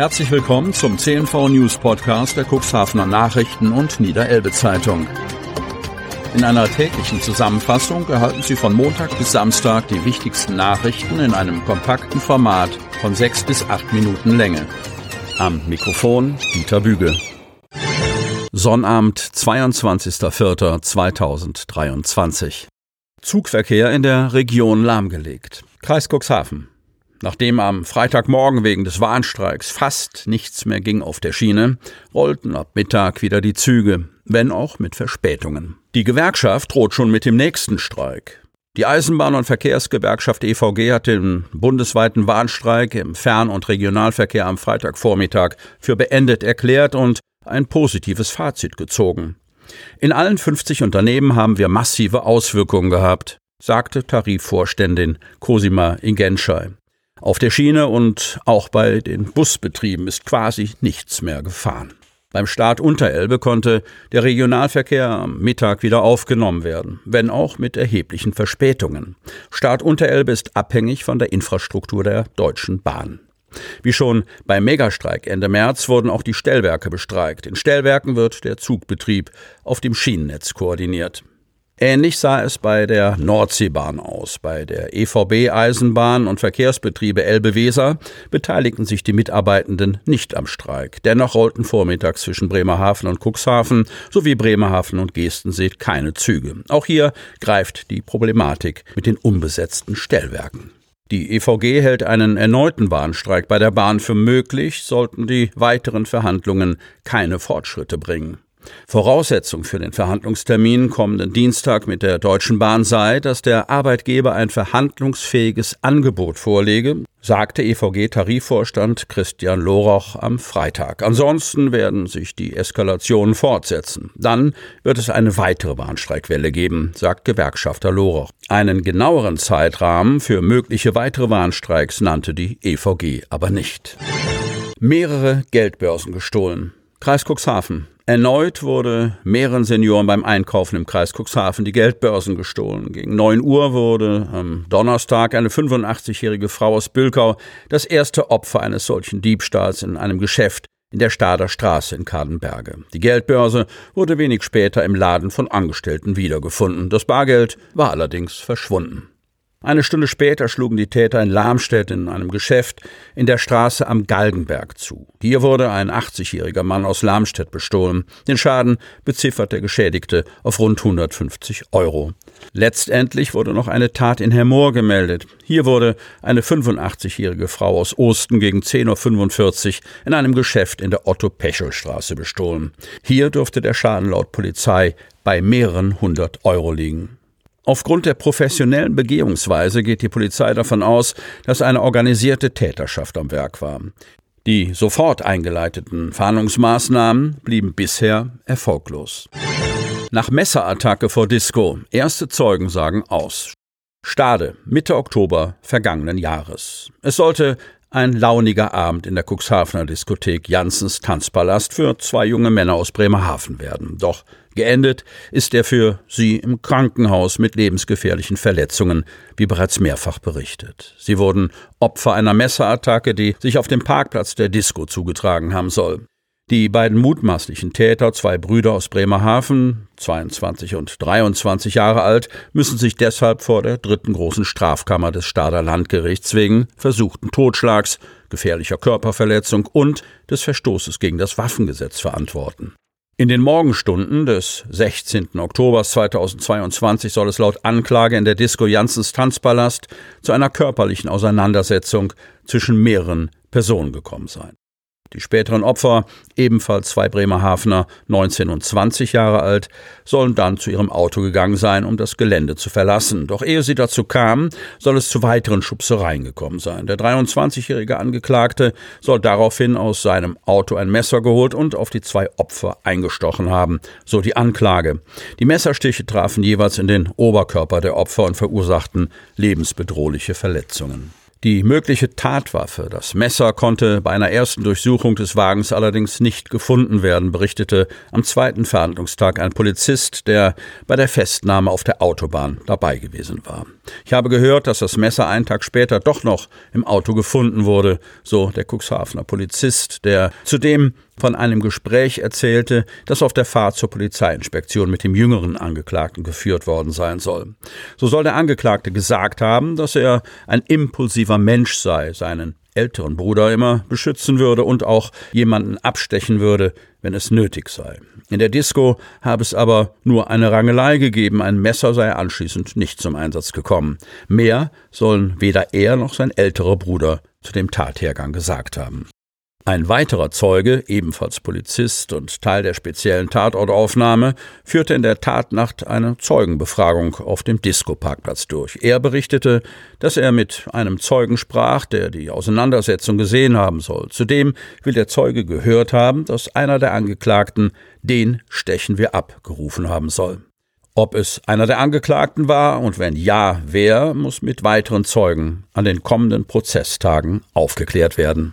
Herzlich willkommen zum CNV News Podcast der Cuxhavener Nachrichten und Niederelbe Zeitung. In einer täglichen Zusammenfassung erhalten Sie von Montag bis Samstag die wichtigsten Nachrichten in einem kompakten Format von sechs bis acht Minuten Länge. Am Mikrofon Dieter Büge. Sonnabend, 22.04.2023. Zugverkehr in der Region lahmgelegt. Kreis Cuxhaven. Nachdem am Freitagmorgen wegen des Warnstreiks fast nichts mehr ging auf der Schiene, rollten ab Mittag wieder die Züge, wenn auch mit Verspätungen. Die Gewerkschaft droht schon mit dem nächsten Streik. Die Eisenbahn- und Verkehrsgewerkschaft EVG hat den bundesweiten Warnstreik im Fern- und Regionalverkehr am Freitagvormittag für beendet erklärt und ein positives Fazit gezogen. In allen 50 Unternehmen haben wir massive Auswirkungen gehabt, sagte Tarifvorständin Cosima Ingenschei. Auf der Schiene und auch bei den Busbetrieben ist quasi nichts mehr gefahren. Beim Start Unterelbe konnte der Regionalverkehr am Mittag wieder aufgenommen werden, wenn auch mit erheblichen Verspätungen. Start Unterelbe ist abhängig von der Infrastruktur der Deutschen Bahn. Wie schon beim Megastreik Ende März wurden auch die Stellwerke bestreikt. In Stellwerken wird der Zugbetrieb auf dem Schienennetz koordiniert. Ähnlich sah es bei der Nordseebahn aus. Bei der EVB Eisenbahn und Verkehrsbetriebe Elbe-Weser beteiligten sich die Mitarbeitenden nicht am Streik. Dennoch rollten vormittags zwischen Bremerhaven und Cuxhaven sowie Bremerhaven und Gestenseet keine Züge. Auch hier greift die Problematik mit den unbesetzten Stellwerken. Die EVG hält einen erneuten Bahnstreik bei der Bahn für möglich, sollten die weiteren Verhandlungen keine Fortschritte bringen. Voraussetzung für den Verhandlungstermin kommenden Dienstag mit der Deutschen Bahn sei, dass der Arbeitgeber ein verhandlungsfähiges Angebot vorlege, sagte EVG-Tarifvorstand Christian Loroch am Freitag. Ansonsten werden sich die Eskalationen fortsetzen. Dann wird es eine weitere Bahnstreikwelle geben, sagt Gewerkschafter Loroch. Einen genaueren Zeitrahmen für mögliche weitere Bahnstreiks nannte die EVG aber nicht. Mehrere Geldbörsen gestohlen. Kreis Cuxhaven. Erneut wurde mehreren Senioren beim Einkaufen im Kreis Cuxhaven die Geldbörsen gestohlen. Gegen 9 Uhr wurde am Donnerstag eine 85-jährige Frau aus Bülkau das erste Opfer eines solchen Diebstahls in einem Geschäft in der Stader Straße in Kadenberge. Die Geldbörse wurde wenig später im Laden von Angestellten wiedergefunden. Das Bargeld war allerdings verschwunden. Eine Stunde später schlugen die Täter in Lamstedt in einem Geschäft in der Straße am Galgenberg zu. Hier wurde ein 80-jähriger Mann aus Lamstedt bestohlen. Den Schaden beziffert der Geschädigte auf rund 150 Euro. Letztendlich wurde noch eine Tat in Hermoor gemeldet. Hier wurde eine 85-jährige Frau aus Osten gegen 10.45 Uhr in einem Geschäft in der Otto-Pechel-Straße bestohlen. Hier durfte der Schaden laut Polizei bei mehreren hundert Euro liegen. Aufgrund der professionellen Begehungsweise geht die Polizei davon aus, dass eine organisierte Täterschaft am Werk war. Die sofort eingeleiteten Fahndungsmaßnahmen blieben bisher erfolglos. Nach Messerattacke vor Disco. Erste Zeugen sagen aus. Stade, Mitte Oktober vergangenen Jahres. Es sollte ein launiger Abend in der Cuxhavener Diskothek Janssens Tanzpalast für zwei junge Männer aus Bremerhaven werden. Doch geendet ist er für sie im Krankenhaus mit lebensgefährlichen Verletzungen, wie bereits mehrfach berichtet. Sie wurden Opfer einer Messerattacke, die sich auf dem Parkplatz der Disco zugetragen haben soll. Die beiden mutmaßlichen Täter, zwei Brüder aus Bremerhaven, 22 und 23 Jahre alt, müssen sich deshalb vor der dritten großen Strafkammer des Stader Landgerichts wegen versuchten Totschlags, gefährlicher Körperverletzung und des Verstoßes gegen das Waffengesetz verantworten. In den Morgenstunden des 16. Oktober 2022 soll es laut Anklage in der Disco Janssens Tanzpalast zu einer körperlichen Auseinandersetzung zwischen mehreren Personen gekommen sein. Die späteren Opfer, ebenfalls zwei Bremerhavener, 19 und 20 Jahre alt, sollen dann zu ihrem Auto gegangen sein, um das Gelände zu verlassen. Doch ehe sie dazu kamen, soll es zu weiteren Schubsereien gekommen sein. Der 23-jährige Angeklagte soll daraufhin aus seinem Auto ein Messer geholt und auf die zwei Opfer eingestochen haben, so die Anklage. Die Messerstiche trafen jeweils in den Oberkörper der Opfer und verursachten lebensbedrohliche Verletzungen. Die mögliche Tatwaffe, das Messer, konnte bei einer ersten Durchsuchung des Wagens allerdings nicht gefunden werden, berichtete am zweiten Verhandlungstag ein Polizist, der bei der Festnahme auf der Autobahn dabei gewesen war. Ich habe gehört, dass das Messer einen Tag später doch noch im Auto gefunden wurde, so der Cuxhavener Polizist, der zudem von einem Gespräch erzählte, das auf der Fahrt zur Polizeiinspektion mit dem jüngeren Angeklagten geführt worden sein soll. So soll der Angeklagte gesagt haben, dass er ein impulsiver Mensch sei, seinen älteren Bruder immer beschützen würde und auch jemanden abstechen würde, wenn es nötig sei. In der Disco habe es aber nur eine Rangelei gegeben, ein Messer sei anschließend nicht zum Einsatz gekommen. Mehr sollen weder er noch sein älterer Bruder zu dem Tathergang gesagt haben. Ein weiterer Zeuge, ebenfalls Polizist und Teil der speziellen Tatortaufnahme, führte in der Tatnacht eine Zeugenbefragung auf dem Disco-Parkplatz durch. Er berichtete, dass er mit einem Zeugen sprach, der die Auseinandersetzung gesehen haben soll. Zudem will der Zeuge gehört haben, dass einer der Angeklagten den stechen wir ab gerufen haben soll. Ob es einer der Angeklagten war und wenn ja, wer, muss mit weiteren Zeugen an den kommenden Prozesstagen aufgeklärt werden.